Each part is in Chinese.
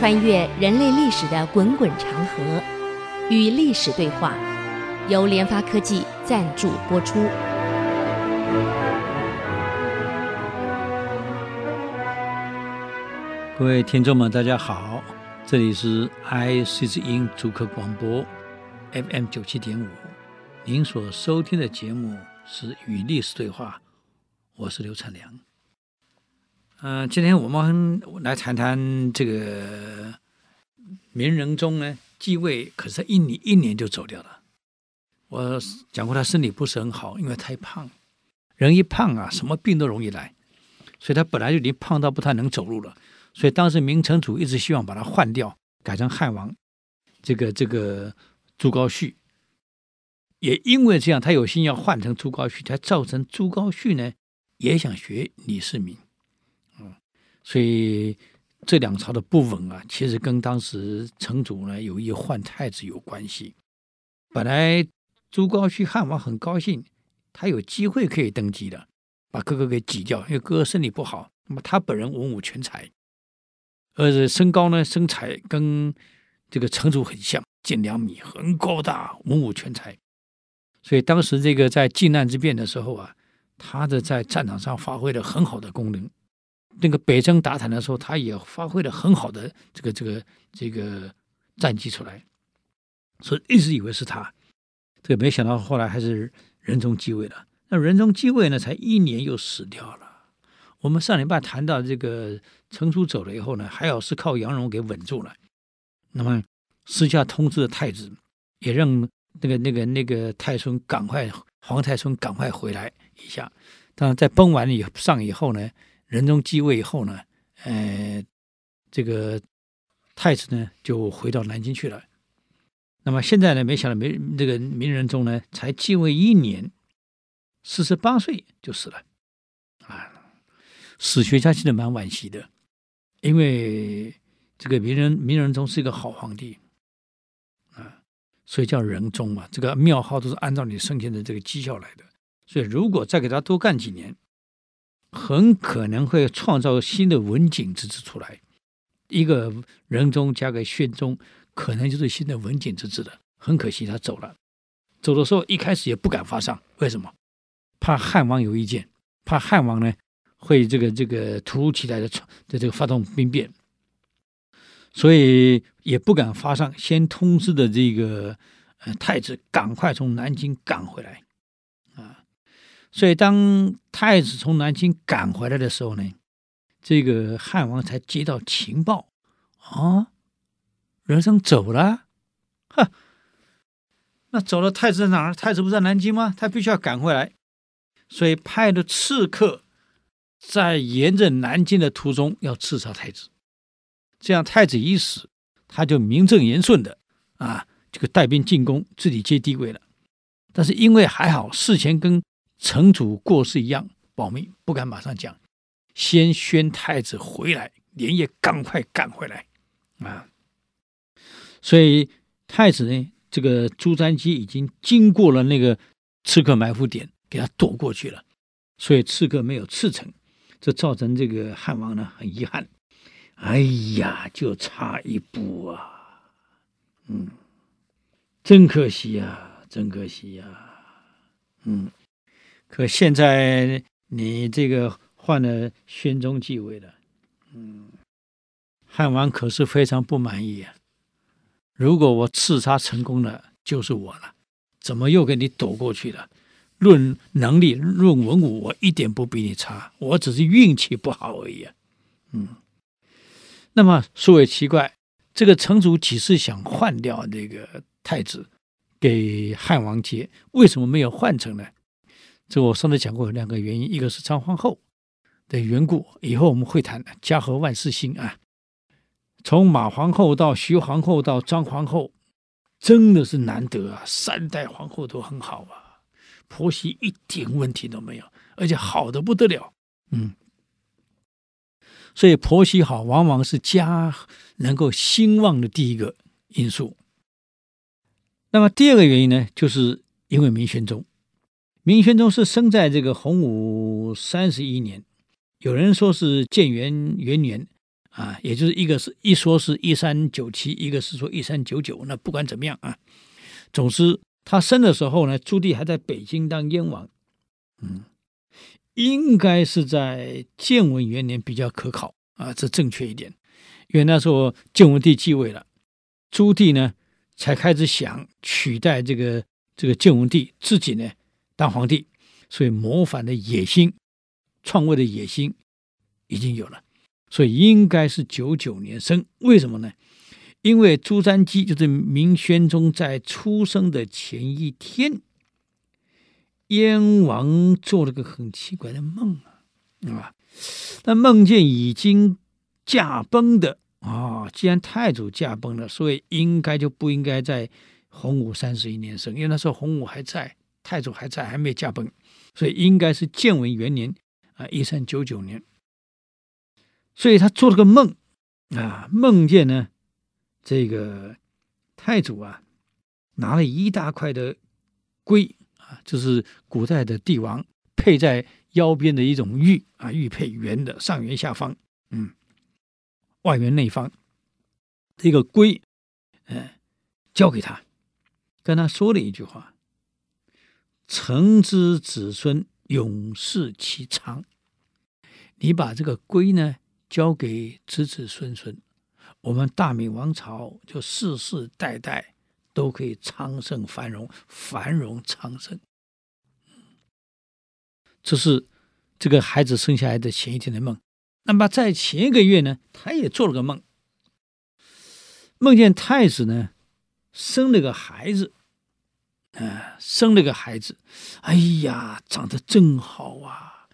穿越人类历史的滚滚长河，与历史对话，由联发科技赞助播出。各位听众们，大家好，这里是 IC 之音主客广播 FM 九七点五，您所收听的节目是《与历史对话》，我是刘灿良。嗯、今天我们来谈谈这个明仁宗呢继位，可是一年一年就走掉了。我讲过他身体不是很好，因为太胖，人一胖啊，什么病都容易来，所以他本来就已经胖到不太能走路了。所以当时明成祖一直希望把他换掉，改成汉王，这个这个朱高煦。也因为这样，他有心要换成朱高煦，才造成朱高煦呢也想学李世民。所以这两朝的不稳啊，其实跟当时成祖呢有意换太子有关系。本来朱高煦汉王很高兴，他有机会可以登基的，把哥哥给挤掉，因为哥哥身体不好。那么他本人文武全才，而且身高呢身材跟这个成祖很像，近两米，很高大，文武全才。所以当时这个在靖难之变的时候啊，他的在战场上发挥了很好的功能。那个北征打坦的时候，他也发挥了很好的这个这个这个战绩出来，所以一直以为是他，这个没想到后来还是仁宗继位了。那仁宗继位呢，才一年又死掉了。我们上礼拜谈到这个成祖走了以后呢，还好是靠杨荣给稳住了。那么私下通知了太子，也让那个那个那个太孙赶快皇太孙赶快回来一下。当然在崩完以上以后呢。仁宗继位以后呢，呃，这个太子呢就回到南京去了。那么现在呢，没想到没这个明仁宗呢才继位一年，四十八岁就死了。啊，史学家其实蛮惋惜的，因为这个明仁明仁宗是一个好皇帝啊，所以叫仁宗嘛。这个庙号都是按照你生前的这个绩效来的，所以如果再给他多干几年。很可能会创造新的文景之治出来，一个仁宗加个宣宗，可能就是新的文景之治了。很可惜他走了，走的时候一开始也不敢发丧，为什么？怕汉王有意见，怕汉王呢会这个这个突如其来的的这个发动兵变，所以也不敢发丧，先通知的这个呃太子赶快从南京赶回来。所以，当太子从南京赶回来的时候呢，这个汉王才接到情报啊，仁宗走了，哼，那走了，太子在哪儿？太子不在南京吗？他必须要赶回来，所以派的刺客在沿着南京的途中要刺杀太子，这样太子一死，他就名正言顺的啊，这个带兵进攻，自己接帝位了。但是因为还好事前跟城主过世一样保密，不敢马上讲，先宣太子回来，连夜赶快赶回来啊！所以太子呢，这个朱瞻基已经经过了那个刺客埋伏点，给他躲过去了，所以刺客没有刺成，这造成这个汉王呢很遗憾。哎呀，就差一步啊！嗯，真可惜呀，真可惜呀，嗯。可现在你这个换了宣宗继位了，嗯，汉王可是非常不满意啊。如果我刺杀成功了，就是我了，怎么又给你躲过去了？论能力，论文武，我一点不比你差，我只是运气不好而已啊。嗯，那么说也奇怪，这个成祖几次想换掉这个太子给汉王接，为什么没有换成呢？这我上次讲过有两个原因，一个是张皇后的缘故，以后我们会谈。家和万事兴啊，从马皇后到徐皇后到张皇后，真的是难得啊！三代皇后都很好啊，婆媳一点问题都没有，而且好的不得了。嗯，所以婆媳好，往往是家能够兴旺的第一个因素。那么第二个原因呢，就是因为明宣宗。明宣宗是生在这个洪武三十一年，有人说是建元元年，啊，也就是一个是一说是一三九七，一个是说一三九九。那不管怎么样啊，总之他生的时候呢，朱棣还在北京当燕王，嗯，应该是在建文元年比较可考啊，这正确一点，因为那时候建文帝继位了，朱棣呢才开始想取代这个这个建文帝自己呢当皇帝，所以谋反的野心、篡位的野心已经有了。所以应该是九九年生，为什么呢？因为朱瞻基就是明宣宗在出生的前一天，燕王做了个很奇怪的梦啊，啊，他梦见已经驾崩的啊，既然太祖驾崩了，所以应该就不应该在洪武三十一年生，因为那时候洪武还在，太祖还在，还没驾崩，所以应该是建文元年啊，一三九九年。所以他做了个梦，啊，梦见呢，这个太祖啊，拿了一大块的龟啊，就是古代的帝王佩在腰边的一种玉啊，玉佩圆的，上圆下方，嗯，外圆内方，这个龟，嗯，交给他，跟他说了一句话：“臣之子孙永世其昌。”你把这个龟呢？交给子子孙孙，我们大明王朝就世世代代都可以昌盛繁荣，繁荣昌盛。这是这个孩子生下来的前一天的梦。那么在前一个月呢，他也做了个梦，梦见太子呢生了个孩子，啊，生了个孩子，哎呀，长得真好啊，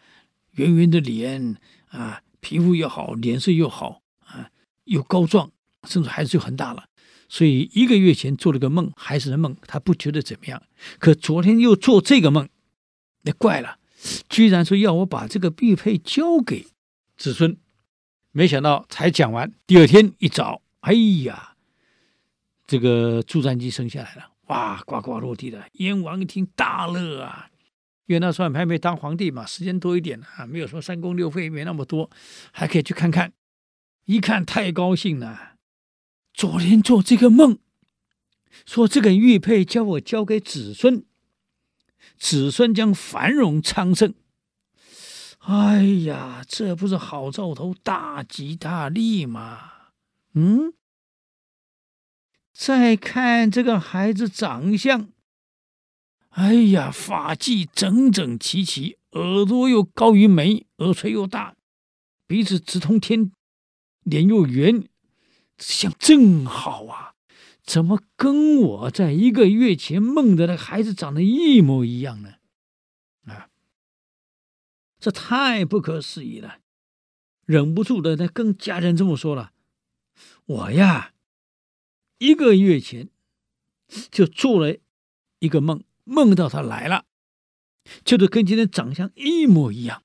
圆圆的脸啊。皮肤又好，脸色又好啊，又高壮，甚至孩子就很大了。所以一个月前做了个梦，孩子的梦，他不觉得怎么样。可昨天又做这个梦，那怪了，居然说要我把这个玉佩交给子孙。没想到才讲完，第二天一早，哎呀，这个助战机生下来了，哇，呱呱落地了。燕王一听大乐啊。因为那时候还没当皇帝嘛，时间多一点啊，没有说三宫六妃没那么多，还可以去看看。一看太高兴了，昨天做这个梦，说这个玉佩叫我交给子孙，子孙将繁荣昌盛。哎呀，这不是好兆头，大吉大利吗？嗯，再看这个孩子长相。哎呀，发髻整整齐齐，耳朵又高于眉，耳垂又大，鼻子直通天，脸又圆，相正好啊！怎么跟我在一个月前梦的那个孩子长得一模一样呢？啊，这太不可思议了！忍不住的，他跟家人这么说了：“我呀，一个月前就做了一个梦。”梦到他来了，就是跟今天长相一模一样，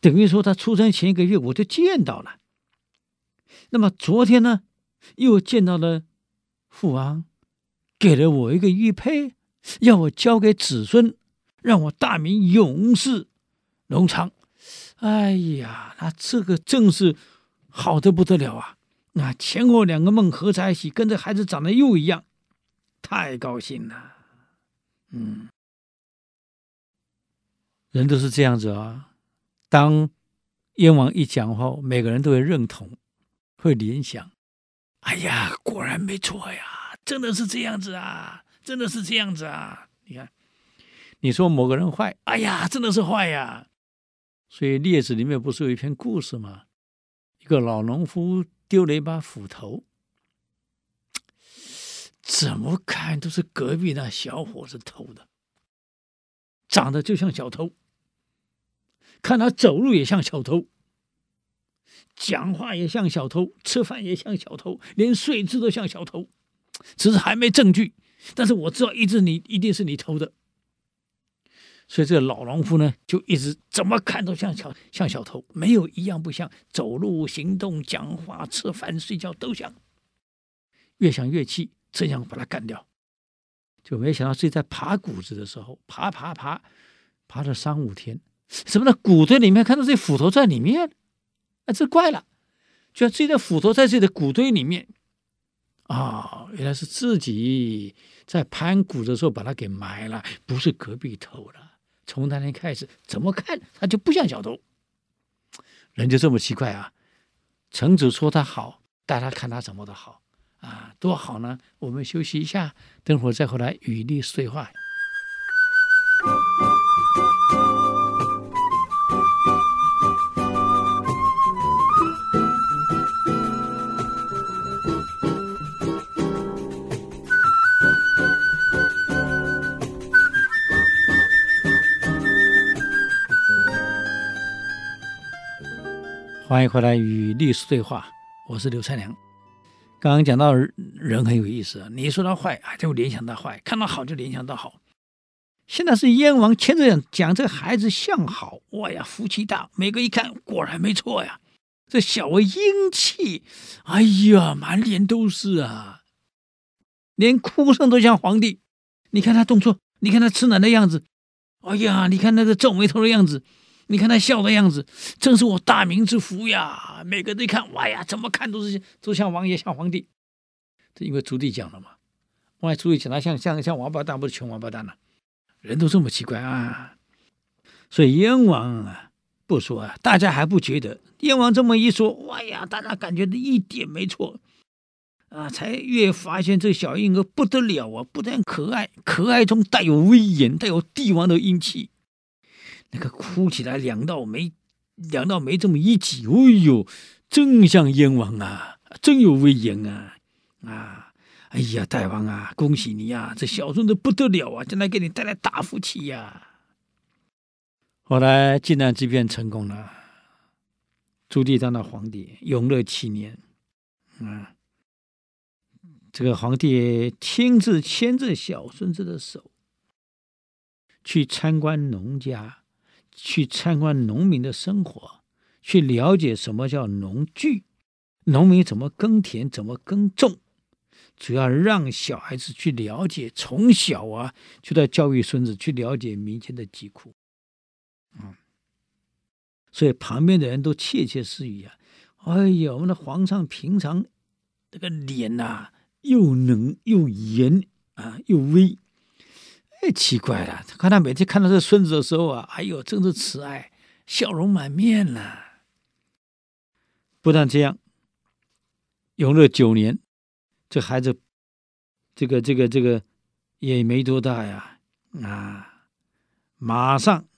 等于说他出生前一个月我就见到了。那么昨天呢，又见到了父王，给了我一个玉佩，要我交给子孙，让我大明永世隆昌。哎呀，那这个正是好的不得了啊！那前后两个梦合在一起，跟这孩子长得又一样，太高兴了。嗯，人都是这样子啊。当燕王一讲话，每个人都会认同，会联想。哎呀，果然没错呀，真的是这样子啊，真的是这样子啊。你看，你说某个人坏，哎呀，真的是坏呀。所以《列子》里面不是有一篇故事吗？一个老农夫丢了一把斧头。怎么看都是隔壁那小伙子偷的，长得就像小偷，看他走路也像小偷，讲话也像小偷，吃饭也像小偷，连睡姿都像小偷，只是还没证据，但是我知道一定你一定是你偷的，所以这个老农夫呢，就一直怎么看都像小像小偷，没有一样不像，走路、行动、讲话、吃饭、睡觉都像，越想越气。这样把他干掉，就没想到自己在爬谷子的时候，爬爬爬，爬了三五天，什么呢？谷堆里面看到这斧头在里面，哎，这怪了，居然自己的斧头在自己的谷堆里面啊，原来是自己在盘骨的时候把它给埋了，不是隔壁偷了。从那天开始，怎么看他就不像小偷。人就这么奇怪啊！城主说他好，带他看他怎么的好啊，多好呢！我们休息一下，等会儿再回来与历史对话。欢迎回来与历史对话，我是刘才良。刚刚讲到人很有意思啊，你说他坏啊，就联想到坏；看到好就联想到好。现在是燕王牵着讲这个孩子相好，哇呀，福气大。每个一看，果然没错呀，这小儿英气，哎呀，满脸都是啊，连哭声都像皇帝。你看他动作，你看他吃奶的样子，哎呀，你看那个皱眉头的样子。你看他笑的样子，真是我大明之福呀！每个人一看，哇呀，怎么看都是都像王爷，像皇帝。这因为朱棣讲了嘛，万一朱棣讲他像像像王八蛋，不是穷王八蛋了？人都这么奇怪啊！所以燕王啊，不说啊，大家还不觉得。燕王这么一说，哇呀，大家感觉的一点没错啊，才越发现这小婴儿不得了啊！不但可爱，可爱中带有威严，带有帝王的英气。那个哭起来两道眉，两道眉这么一挤，哎呦，真像燕王啊，真有威严啊！啊，哎呀，大王啊，恭喜你呀，这小孙子不得了啊，将来给你带来大福气呀！后来靖难之变成功了，朱棣当了皇帝，永乐七年，啊，这个皇帝亲自牵着小孙子的手去参观农家。去参观农民的生活，去了解什么叫农具，农民怎么耕田，怎么耕种，主要让小孩子去了解，从小啊就在教育孙子去了解民间的疾苦，嗯，所以旁边的人都窃窃私语啊，哎呀，我们的皇上平常这个脸呐、又冷又严啊，又威。太奇怪了！看他每天看到这孙子的时候啊，哎呦，真是慈爱，笑容满面了。不但这样，永乐九年，这孩子，这个这个这个也没多大呀，啊，马上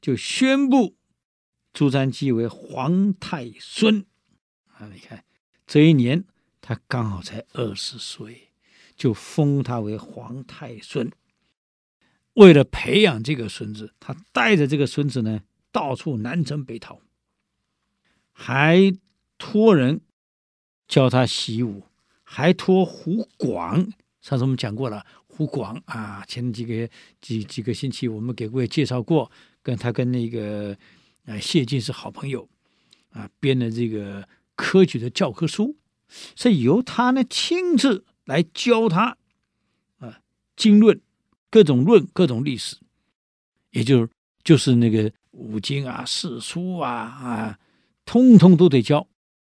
就宣布朱瞻基为皇太孙啊！你看，这一年他刚好才二十岁，就封他为皇太孙。为了培养这个孙子，他带着这个孙子呢，到处南征北讨，还托人教他习武，还托胡广。上次我们讲过了，胡广啊，前几个几几个星期我们给各位介绍过，跟他跟那个啊谢晋是好朋友啊，编的这个科举的教科书，是由他呢亲自来教他啊经论。各种论，各种历史，也就就是那个五经啊、四书啊啊，通通都得教。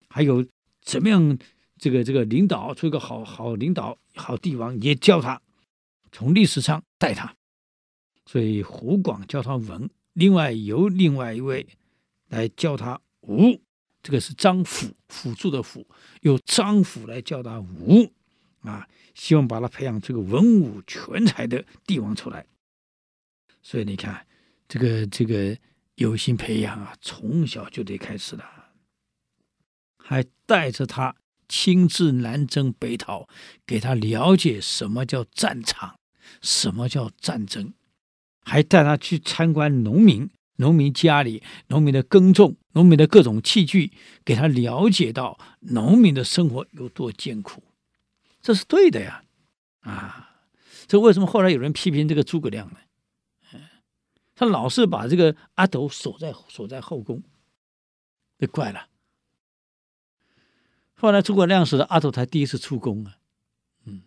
还有怎么样，这个这个领导出一个好好领导、好帝王，也教他，从历史上带他。所以胡广教他文，另外由另外一位来教他武，这个是张辅辅助的辅，由张辅来教他武。啊。希望把他培养这个文武全才的帝王出来，所以你看，这个这个有心培养啊，从小就得开始了，还带着他亲自南征北讨，给他了解什么叫战场，什么叫战争，还带他去参观农民、农民家里、农民的耕种、农民的各种器具，给他了解到农民的生活有多艰苦。这是对的呀，啊，这为什么后来有人批评这个诸葛亮呢？嗯他老是把这个阿斗锁在锁在后宫，这怪了。后来诸葛亮死了，阿斗才第一次出宫啊，嗯，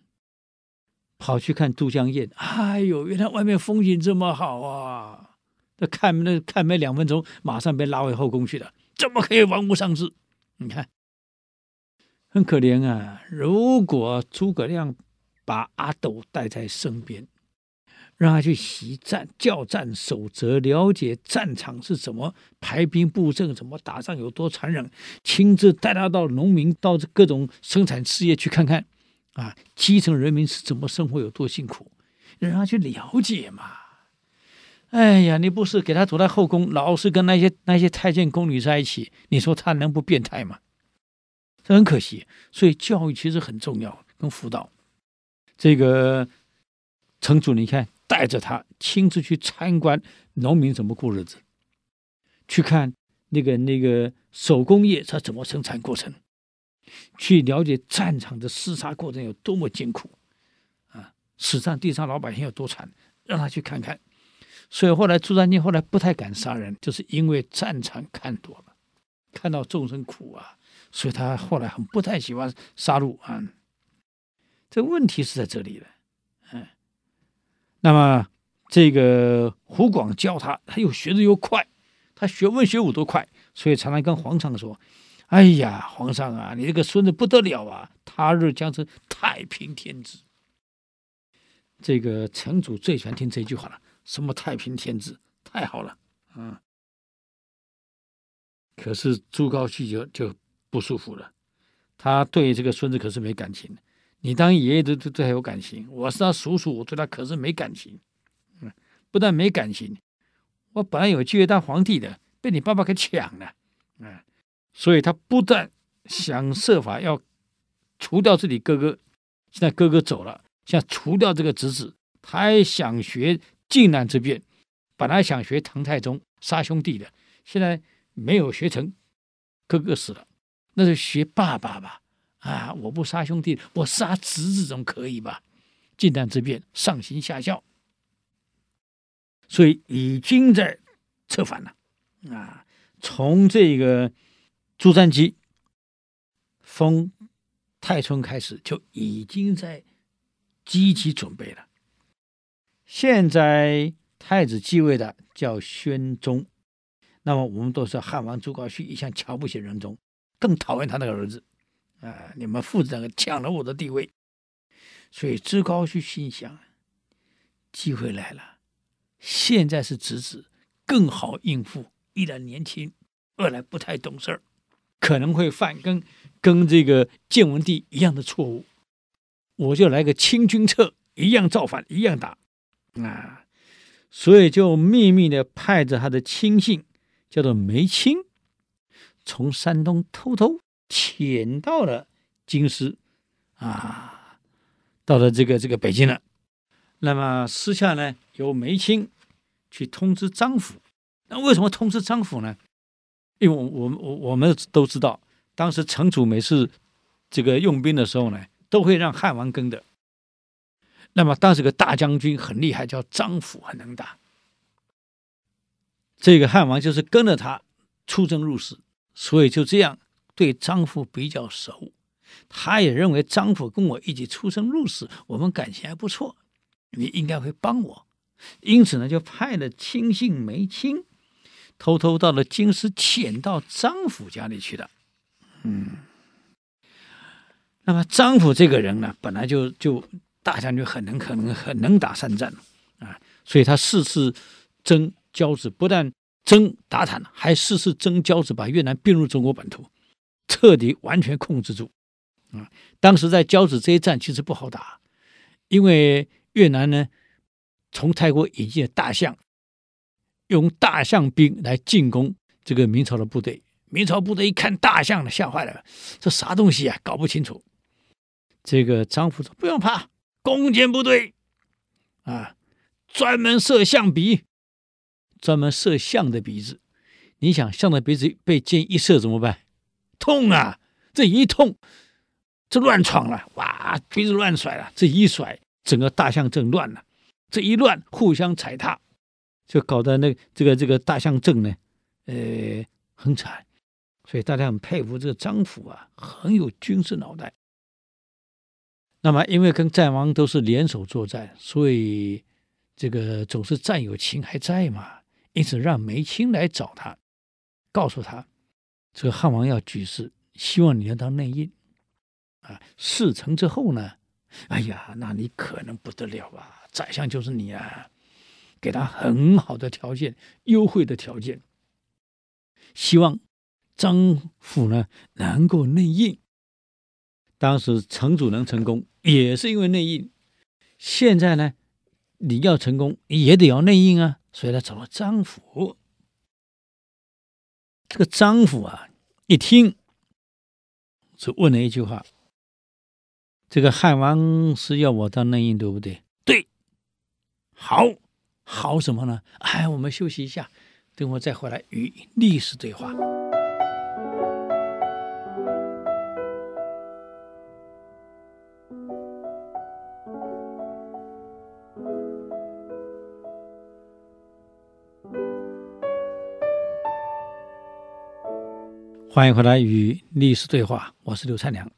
跑去看都江堰，哎呦，原来外面风景这么好啊！那看那看没两分钟，马上被拉回后宫去了，怎么可以玩物丧志？你看很可怜啊！如果诸葛亮把阿斗带在身边，让他去习战、教战守则，了解战场是怎么排兵布阵、怎么打仗有多残忍，亲自带他到农民、到各种生产事业去看看，啊，基层人民是怎么生活、有多辛苦，让他去了解嘛。哎呀，你不是给他躲在后宫，老是跟那些那些太监宫女在一起，你说他能不变态吗？很可惜，所以教育其实很重要，跟辅导。这个城主，你看带着他亲自去参观农民怎么过日子，去看那个那个手工业它怎么生产过程，去了解战场的厮杀过程有多么艰苦啊！史上地上老百姓有多惨，让他去看看。所以后来朱瞻基后来不太敢杀人，就是因为战场看多了，看到众生苦啊。所以他后来很不太喜欢杀戮啊，这问题是在这里的，嗯，那么这个胡广教他，他又学的又快，他学文学武都快，所以常常跟皇上说：“哎呀，皇上啊，你这个孙子不得了啊，他日将成太平天子。”这个城主最喜欢听这句话了，什么太平天子，太好了，嗯。可是朱高煦就就。不舒服了，他对这个孙子可是没感情。你当爷爷的对他有感情，我是他叔叔，我对他可是没感情。嗯，不但没感情，我本来有机会当皇帝的，被你爸爸给抢了。嗯，所以他不但想设法要除掉自己哥哥，现在哥哥走了，想除掉这个侄子，他还想学靖难之变，本来想学唐太宗杀兄弟的，现在没有学成，哥哥死了。那就学爸爸吧，啊！我不杀兄弟，我杀侄子总可以吧？靖难之变，上行下效，所以已经在策反了啊！从这个朱瞻基封太春开始，就已经在积极准备了。现在太子继位的叫宣宗，那么我们都说汉王朱高煦一向瞧不起仁宗。更讨厌他那个儿子，啊！你们父子两个抢了我的地位，所以朱高煦心想：机会来了，现在是侄子，更好应付。一来年轻，二来不太懂事儿，可能会犯跟跟这个建文帝一样的错误。我就来个清君侧，一样造反，一样打，啊！所以就秘密的派着他的亲信，叫做梅清。从山东偷偷潜到了京师，啊，到了这个这个北京了。那么私下呢，由梅清去通知张辅。那为什么通知张辅呢？因为我我我我们都知道，当时城主每次这个用兵的时候呢，都会让汉王跟的。那么当时个大将军很厉害，叫张辅，很能打。这个汉王就是跟着他出征入使。所以就这样对张辅比较熟，他也认为张辅跟我一起出生入死，我们感情还不错，你应该会帮我，因此呢，就派了亲信梅清，偷偷到了京师，潜到张府家里去了。嗯，那么张府这个人呢，本来就就大将军，很能可能很能打善战啊，所以他四次征交趾，不但征打坦，还四次征交趾，把越南并入中国本土，彻底完全控制住。啊，当时在交趾这一战其实不好打，因为越南呢从泰国引进了大象，用大象兵来进攻这个明朝的部队。明朝部队一看大象了，吓坏了，这啥东西啊？搞不清楚。这个张福说：“不用怕，弓箭部队啊，专门射象鼻。”专门射象的鼻子，你想象的鼻子被箭一射怎么办？痛啊！这一痛，这乱闯了，哇，鼻子乱甩了，这一甩，整个大象阵乱了，这一乱，互相踩踏，就搞得那这个这个大象阵呢，呃，很惨。所以大家很佩服这个张辅啊，很有军事脑袋。那么，因为跟战王都是联手作战，所以这个总是战友情还在嘛。因此，让梅清来找他，告诉他，这个汉王要举事，希望你能当内应。啊，事成之后呢，哎呀，那你可能不得了啊！宰相就是你啊，给他很好的条件，优惠的条件，希望张府呢能够内应。当时城主能成功，也是因为内应。现在呢，你要成功也得要内应啊，所以他找了张府。这个张府啊，一听，就问了一句话：“这个汉王是要我当内应，对不对？”“对。”“好，好什么呢？”“哎，我们休息一下，等我再回来与历史对话。”欢迎回来与历史对话，我是刘灿良。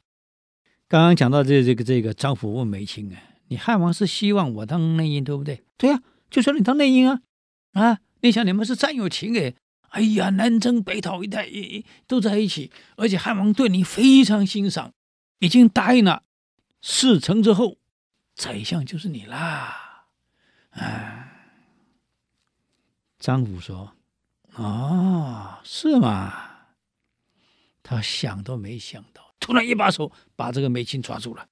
刚刚讲到这这个这个张府问梅卿啊，你汉王是希望我当内应，对不对？对呀，就说你当内应啊啊！你想你们是战友情诶，哎呀，南征北讨一带一都在一起，而且汉王对你非常欣赏，已经答应了，事成之后，宰相就是你啦。啊，张府说：“哦，是吗？”他想都没想到，突然一把手把这个梅青抓住了。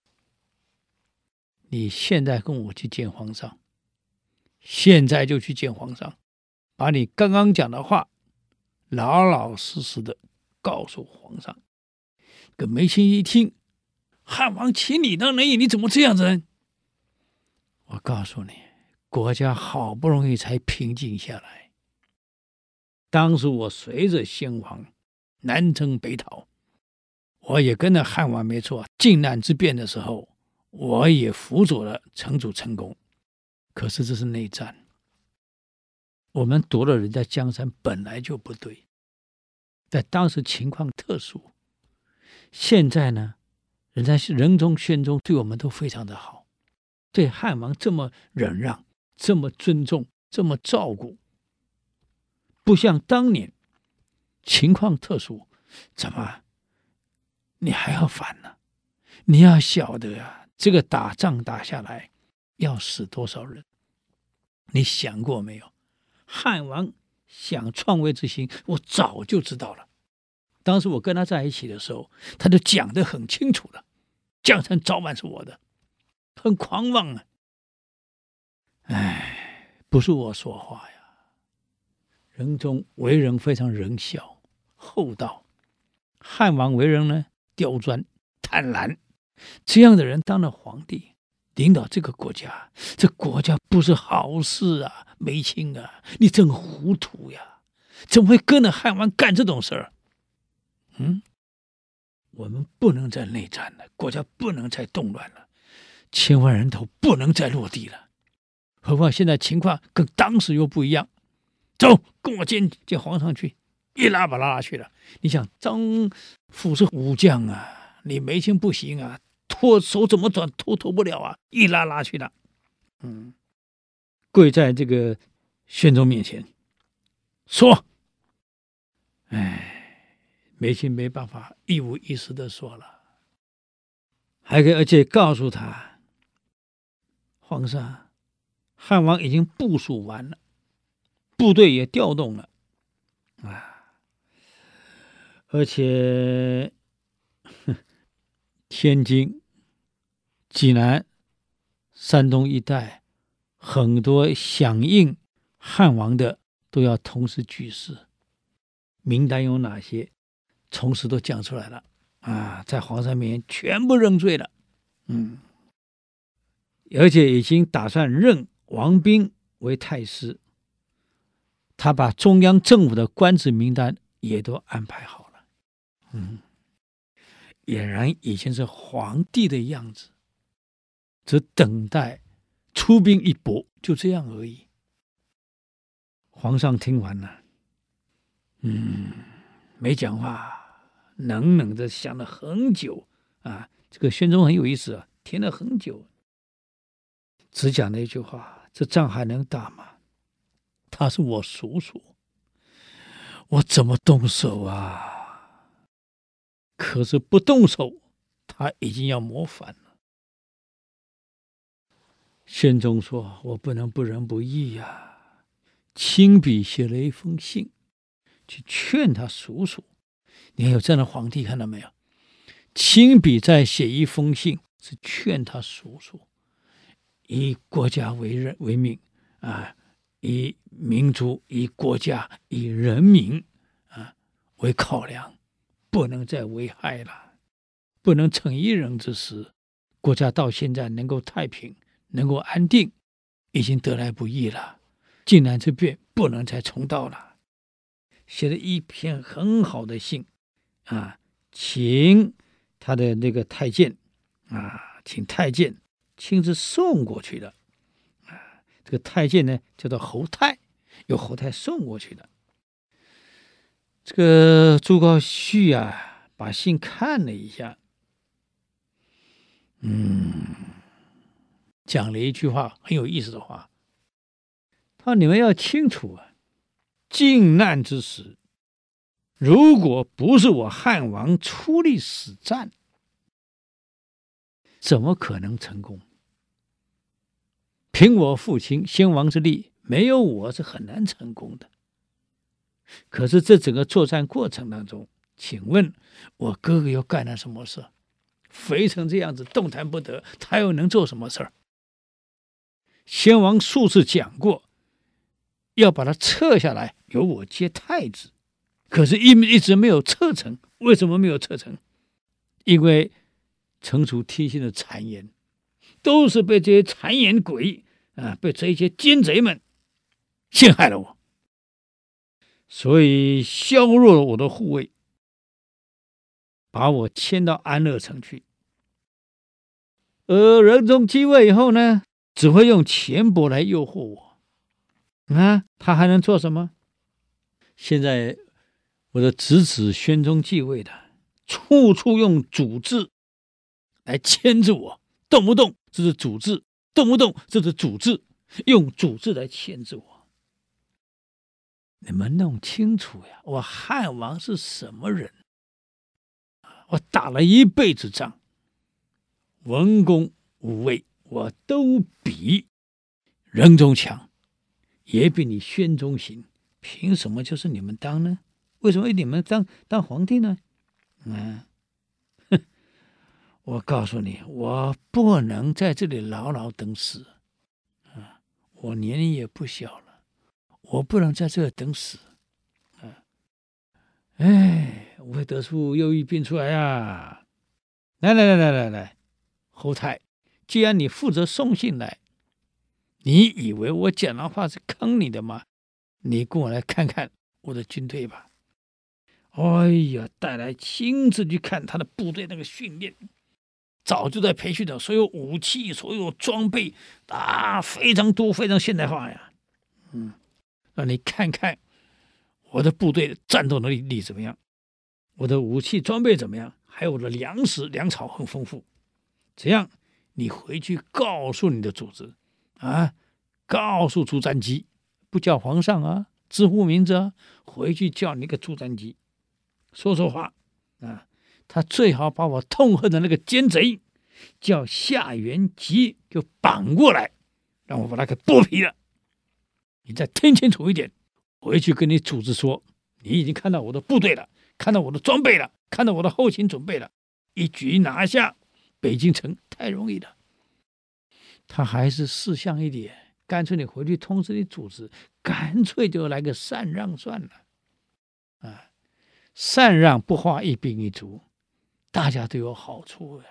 你现在跟我去见皇上，现在就去见皇上，把你刚刚讲的话老老实实的告诉皇上。这梅青一听，汉王请你当人，你怎么这样子呢？我告诉你，国家好不容易才平静下来。当时我随着先皇。南征北讨，我也跟着汉王没错。靖难之变的时候，我也辅佐了城主成功。可是这是内战，我们夺了人家江山本来就不对。在当时情况特殊，现在呢，人家仁宗、宣宗对我们都非常的好，对汉王这么忍让、这么尊重、这么照顾，不像当年。情况特殊，怎么你还要反呢？你要晓得呀，这个打仗打下来要死多少人？你想过没有？汉王想篡位之心，我早就知道了。当时我跟他在一起的时候，他就讲得很清楚了，江山早晚是我的，很狂妄啊！哎，不是我说话呀，仁宗为人非常仁孝。厚道，汉王为人呢刁钻贪婪，这样的人当了皇帝，领导这个国家，这国家不是好事啊！梅卿啊，你真糊涂呀！怎么会跟着汉王干这种事儿？嗯，我们不能再内战了，国家不能再动乱了，千万人头不能再落地了。何况现在情况跟当时又不一样。走，跟我见见皇上去。一拉把他拉去了。你想张府是武将啊，你梅卿不行啊，拖手怎么转拖拖不了啊，一拉拉去了。嗯，跪在这个宣宗面前说：“哎，梅卿没办法一五一十的说了，还可以而且告诉他，皇上，汉王已经部署完了，部队也调动了，啊。”而且，天津、济南、山东一带很多响应汉王的都要同时举事，名单有哪些？从实都讲出来了啊，在皇上面前全部认罪了。嗯，而且已经打算任王斌为太师，他把中央政府的官职名单也都安排好。嗯，俨然已经是皇帝的样子，只等待出兵一搏，就这样而已。皇上听完了，嗯，没讲话，冷冷的想了很久啊。这个宣宗很有意思啊，听了很久，只讲了一句话：这仗还能打吗？他是我叔叔，我怎么动手啊？可是不动手，他已经要谋反了。宣宗说：“我不能不仁不义呀、亲笔写了一封信，去劝他叔叔。你看有这样的皇帝，看到没有？亲笔再写一封信，是劝他叔叔，以国家为人为命啊，以民族、以国家、以人民啊为考量，不能再危害了，不能逞一人之私，国家到现在能够太平。”能够安定，已经得来不易了。靖难之变不能再重蹈了。写了一篇很好的信，啊，请他的那个太监，啊，请太监亲自送过去的。啊，这个太监呢叫做侯泰，由侯泰送过去的。这个朱高煦啊，把信看了一下，嗯。讲了一句话很有意思的话，他说：“你们要清楚啊，靖难之时，如果不是我汉王出力使战，怎么可能成功？凭我父亲先王之力，没有我是很难成功的。可是这整个作战过程当中，请问我哥哥又干了什么事？肥成这样子，动弹不得，他又能做什么事儿？”先王数次讲过，要把他撤下来，由我接太子，可是一一直没有撤成。为什么没有撤成？因为惩处听信的谗言，都是被这些谗言鬼啊，被这些奸贼们陷害了我，所以削弱了我的护卫，把我迁到安乐城去。而仁宗继位以后呢？只会用钱帛来诱惑我，啊，他还能做什么？现在我的侄子宣宗继位的，处处用祖制来牵制我，动不动就是祖制，动不动就是祖制，用祖制来牵制我。你们弄清楚呀，我汉王是什么人？我打了一辈子仗，文功武卫。我都比仁宗强，也比你宣宗行，凭什么就是你们当呢？为什么你们当当皇帝呢？嗯，哼，我告诉你，我不能在这里牢牢等死，啊，我年龄也不小了，我不能在这儿等死，啊，哎，我会得出右翼兵出来呀，来来来来来来，侯泰。既然你负责送信来，你以为我讲的话是坑你的吗？你跟我来看看我的军队吧。哎呀，带来亲自去看他的部队那个训练，早就在培训的，所有武器、所有装备啊，非常多，非常现代化呀。嗯，让你看看我的部队的战斗能力力怎么样，我的武器装备怎么样，还有我的粮食粮草很丰富，这样。你回去告诉你的主子，啊，告诉朱瞻基，不叫皇上啊，直呼名字啊，回去叫那个朱瞻基，说说话啊，他最好把我痛恨的那个奸贼叫夏元吉就绑过来，让我把他给剥皮了。你再听清楚一点，回去跟你主子说，你已经看到我的部队了，看到我的装备了，看到我的后勤准备了，一举拿下。北京城太容易了，他还是识相一点，干脆你回去通知你组织，干脆就来个禅让算了，啊，禅让不花一兵一卒，大家都有好处呀，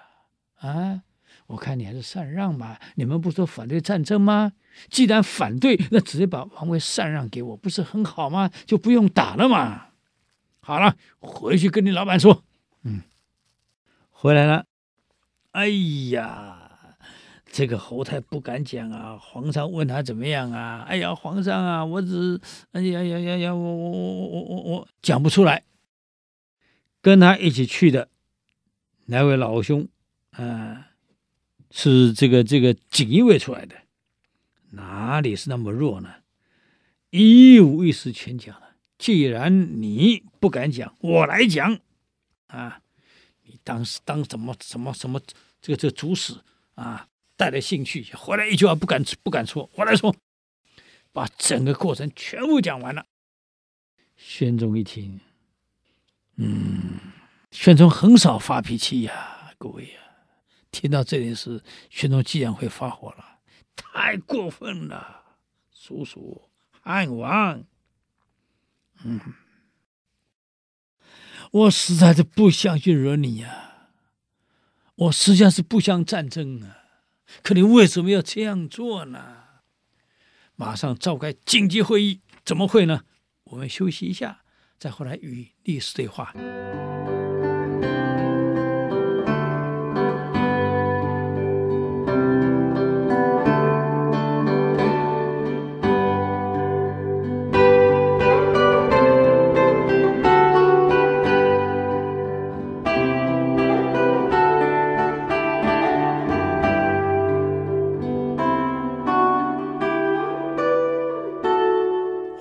啊，我看你还是禅让吧，你们不说反对战争吗？既然反对，那直接把王位禅让给我，不是很好吗？就不用打了嘛。好了，回去跟你老板说，嗯，回来了。哎呀，这个侯太不敢讲啊！皇上问他怎么样啊？哎呀，皇上啊，我只哎呀呀呀呀，我我我我我我讲不出来。跟他一起去的那位老兄啊，是这个这个锦衣卫出来的，哪里是那么弱呢？一五一十全讲了。既然你不敢讲，我来讲啊。你当时当什么什么什么这个这个主使啊，带来兴趣回来一句话不敢不敢说，我来说，把整个过程全部讲完了。宣宗一听，嗯，宣宗很少发脾气呀，各位呀，听到这件事，宣宗既然会发火了，太过分了，叔叔汉王，嗯。我实在是不想去惹你呀、我实际上是不想战争啊，可你为什么要这样做呢？马上召开紧急会议，怎么会呢？我们休息一下，再回来与历史对话。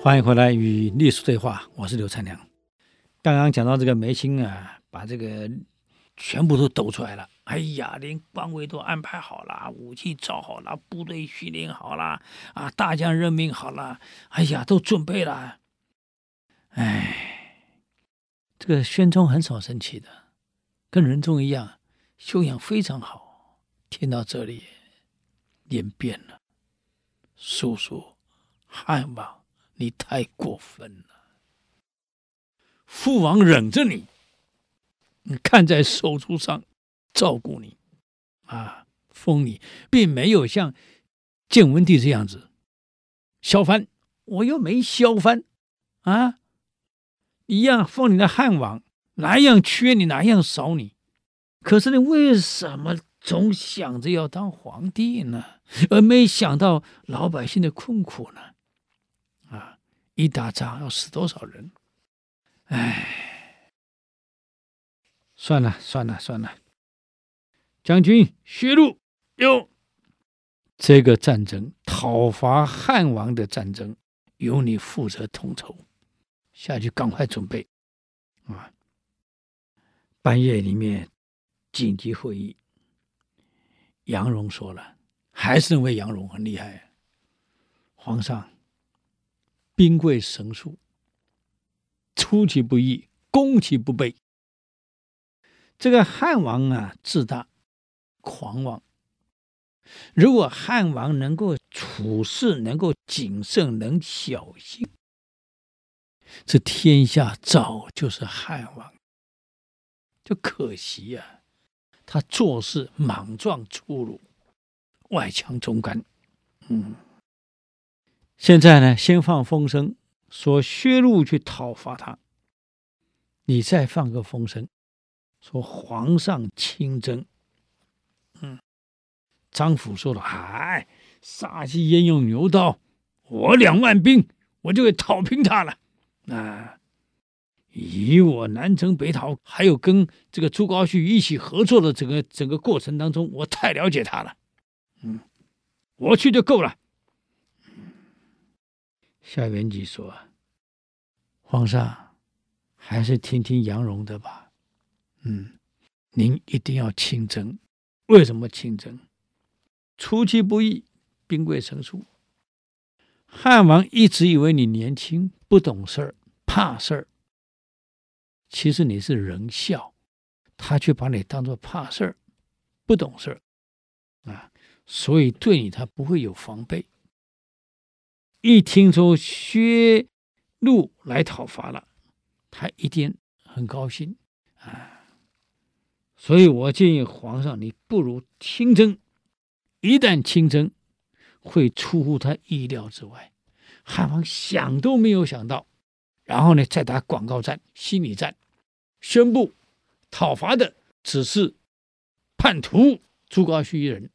欢迎回来与历史对话，我是刘灿良。刚刚讲到这个梅青啊，把这个全部都抖出来了。哎呀，连官位都安排好了，武器造好了，部队训练好了，啊，大将任命好了，哎呀，都准备了。哎，这个宣宗很少生气的，跟仁宗一样，修养非常好。听到这里，脸变了，叔叔，汉王。你太过分了！父王忍着你，你看在手足上照顾你，啊，封你，并没有像建文帝这样子削藩，我又没削藩，啊，一样封你的汉王，哪一样缺你，哪一样少你。可是你为什么总想着要当皇帝呢？而没想到老百姓的困苦呢？一打仗要死多少人？哎，算了算了算了，将军薛禄。哟，这个战争讨伐汉王的战争，由你负责统筹，下去赶快准备。啊！半夜里面紧急会议，杨荣说了，还是认为杨荣很厉害，皇上。兵贵神速，出其不意，攻其不备。这个汉王啊，自大、狂妄。如果汉王能够处事，能够谨慎，能小心，这天下早就是汉王。就可惜呀、他做事莽撞粗鲁，外强中干。嗯。现在呢，先放风声说薛禄去讨伐他，你再放个风声说皇上亲征。嗯，张辅说了：“嗨，杀鸡焉用牛刀？我两万兵，我就会讨平他了。啊，以我南征北讨，还有跟这个朱高煦一起合作的整个整个过程当中，我太了解他了。嗯，我去就够了。”夏元吉说：“皇上，还是听听杨荣的吧。嗯，您一定要亲征。为什么亲征？出其不意，兵贵神速。汉王一直以为你年轻，不懂事儿，怕事儿。其实你是仁孝，他却把你当作怕事儿，不懂事儿啊，所以对你他不会有防备。”一听说薛禄来讨伐了，他一定很高兴啊！所以我建议皇上，你不如亲征。一旦亲征，会出乎他意料之外。汉王想都没有想到，然后呢，再打广告战、心理战，宣布讨伐的只是叛徒朱高煦一人。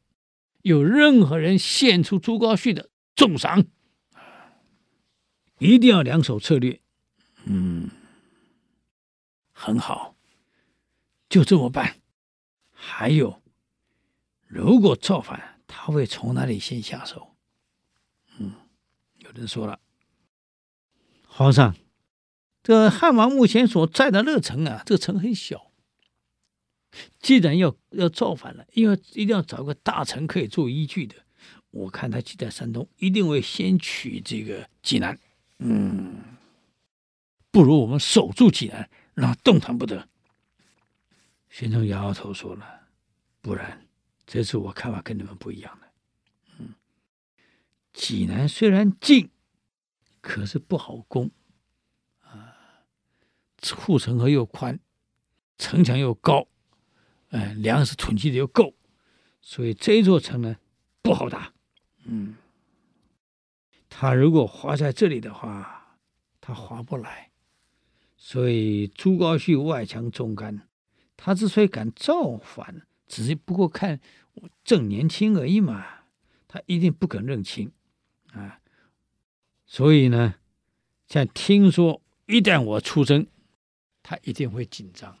有任何人献出朱高煦的，重赏。一定要两手策略，嗯，很好，就这么办。还有，如果造反，他会从哪里先下手？嗯，有人说了，皇上，这汉王目前所在的乐城啊，这个城很小，既然要要造反了，因为一定要找个大臣可以做依据的。我看他既在山东，一定会先取这个济南。嗯，不如我们守住济南，让他动弹不得。宣宗摇摇头说了：“不然，这次我看法跟你们不一样的。嗯，济南虽然近，可是不好攻啊，护城河又宽，城墙又高，哎，粮食囤积的又够，所以这座城呢不好打。”嗯，他如果划在这里的话，他划不来。所以朱高煦外强中干，他之所以敢造反，只是不过看我正年轻而已嘛。他一定不肯认清啊。所以呢，像听说一旦我出征，他一定会紧张。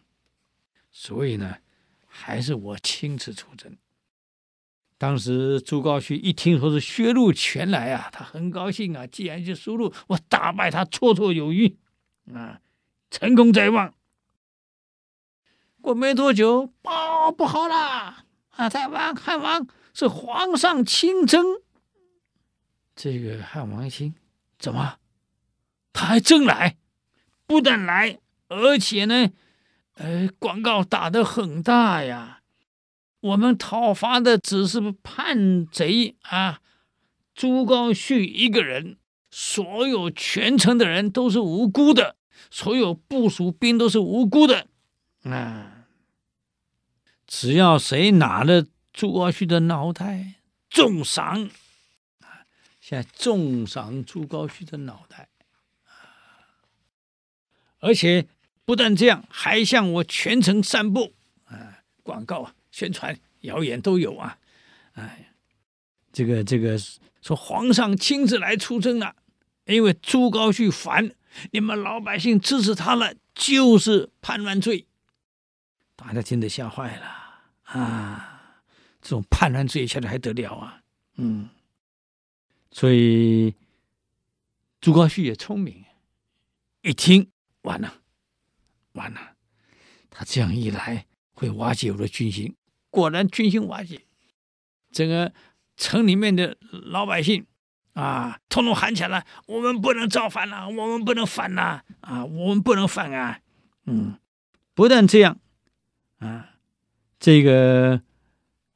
所以呢，还是我亲自出征。当时朱高煦一听说是薛禄前来啊，他很高兴啊。既然是薛禄，我打败他绰绰有余啊，成功在望。过没多久，报不好啦啊！太王汉王是皇上亲征。这个汉王一听，怎么他还真来？不但来，而且呢，呃，广告打得很大呀。我们讨伐的只是叛贼啊，朱高煦一个人，所有全城的人都是无辜的，所有部署兵都是无辜的啊！只要谁拿了朱高煦的脑袋，重赏啊！现在重赏朱高煦的脑袋啊！而且不但这样，还向我全城散布啊广告啊！宣传谣言都有啊，哎，这个这个说皇上亲自来出征了，因为朱高煦反，你们老百姓支持他了，就是叛乱罪，大家听得吓坏了啊！这种叛乱罪，现在还得了啊？嗯，所以朱高煦也聪明，一听完了，完了，他这样一来会瓦解我的军心。果然军心瓦解，整个城里面的老百姓啊，通通喊起来：“我们不能造反了，我们不能反了啊，我们不能反啊！”嗯，不但这样啊，这个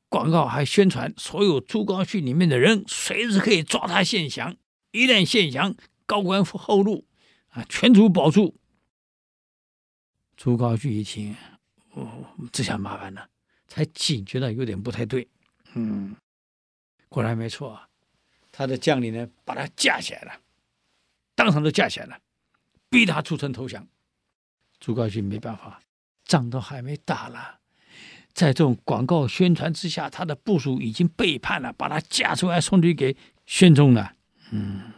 广告还宣传，所有朱高煦里面的人随时可以抓他现降，一旦现降，高官厚禄啊，全族保住。朱高煦一听，哦，这下麻烦了。才警觉到有点不太对，嗯，果然没错啊，他的将领呢，把他架起来了，当场都架起来了，逼他出城投降。朱高煦没办法，仗都还没打了，在这种广告宣传之下，他的部属已经背叛了，把他架出来送去给宣宗了。嗯，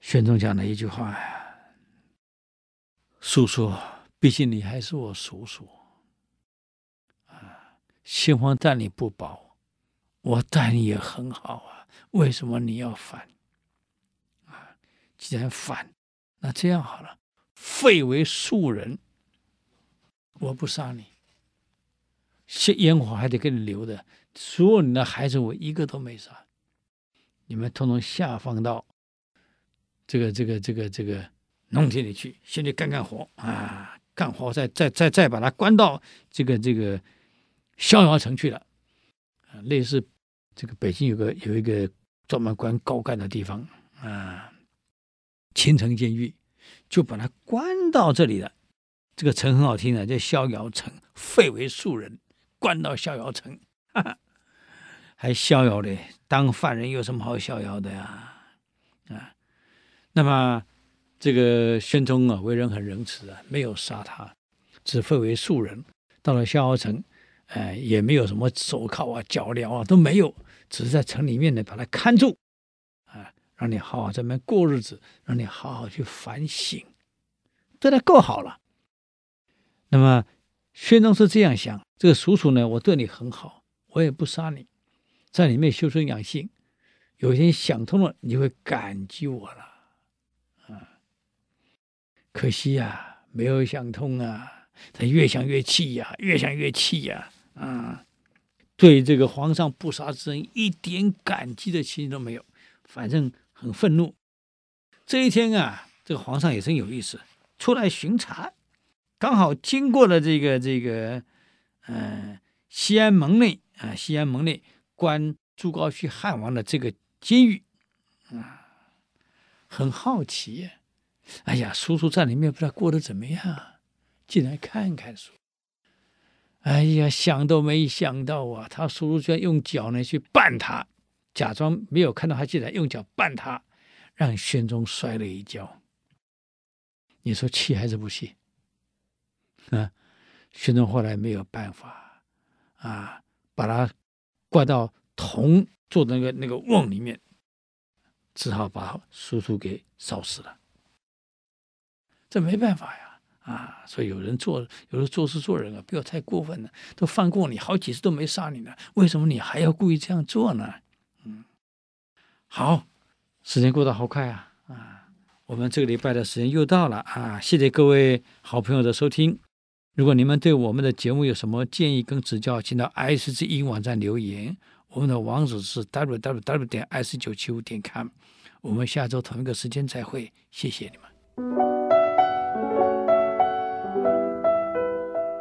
宣宗讲了一句话呀：“叔叔，毕竟你还是我叔叔。”先皇待你不薄，我待你也很好啊，为什么你要反？啊，既然反，那这样好了，废为庶人，我不杀你，烟火还得给你留着，所有你的孩子我一个都没杀，你们统统下放到这个这个这个这个农田里去，先去干干活啊，干活再再再再把他关到这个这个。逍遥城去了，啊，类似这个北京有个有一个专门关高干的地方啊，秦城监狱，就把他关到这里了。这个城很好听的，叫逍遥城，废为庶人，关到逍遥城，哈哈，还逍遥的。当犯人有什么好逍遥的呀？啊，那么这个宣宗啊，为人很仁慈啊，没有杀他，只废为庶人，到了逍遥城。哎，也没有什么手铐啊、脚镣啊，都没有，只是在城里面呢，把它看住，啊，让你好好在那边过日子，让你好好去反省，对他够好了。那么，宣宗是这样想：这个叔叔呢，我对你很好，我也不杀你，在里面修身养性，有一天想通了，你会感激我了，啊，可惜呀、没有想通啊。他越想越气呀，越想越气呀，啊对这个皇上不杀之恩一点感激的心都没有，反正很愤怒。这一天啊，这个皇上也真有意思，出来巡查，刚好经过了这个这个，嗯、呃，西安门内啊，西安门内关朱高煦汉王的这个监狱，啊，很好奇，哎呀，叔叔在里面不知道过得怎么样，进来看看叔。哎呀，想都没想到啊，他叔叔居然用脚呢去绊他，假装没有看到他进来，用脚绊他。让宣宗摔了一跤，你说气还是不气？啊，宣宗后来没有办法，啊，把他挂到铜做的那个那个瓮里面，只好把叔叔给烧死了。这没办法呀，啊，所以有人做，有人做事做人啊，不要太过分了。都放过你好几次都没杀你呢，为什么你还要故意这样做呢？嗯，好。时间过得好快啊！啊，我们这个礼拜的时间又到了啊！谢谢各位好朋友的收听。如果你们对我们的节目有什么建议跟指教，请到 IC 之音网站留言。我们的网址是 www 点 ic 九七五点 com。我们下周同一个时间再会，谢谢你们。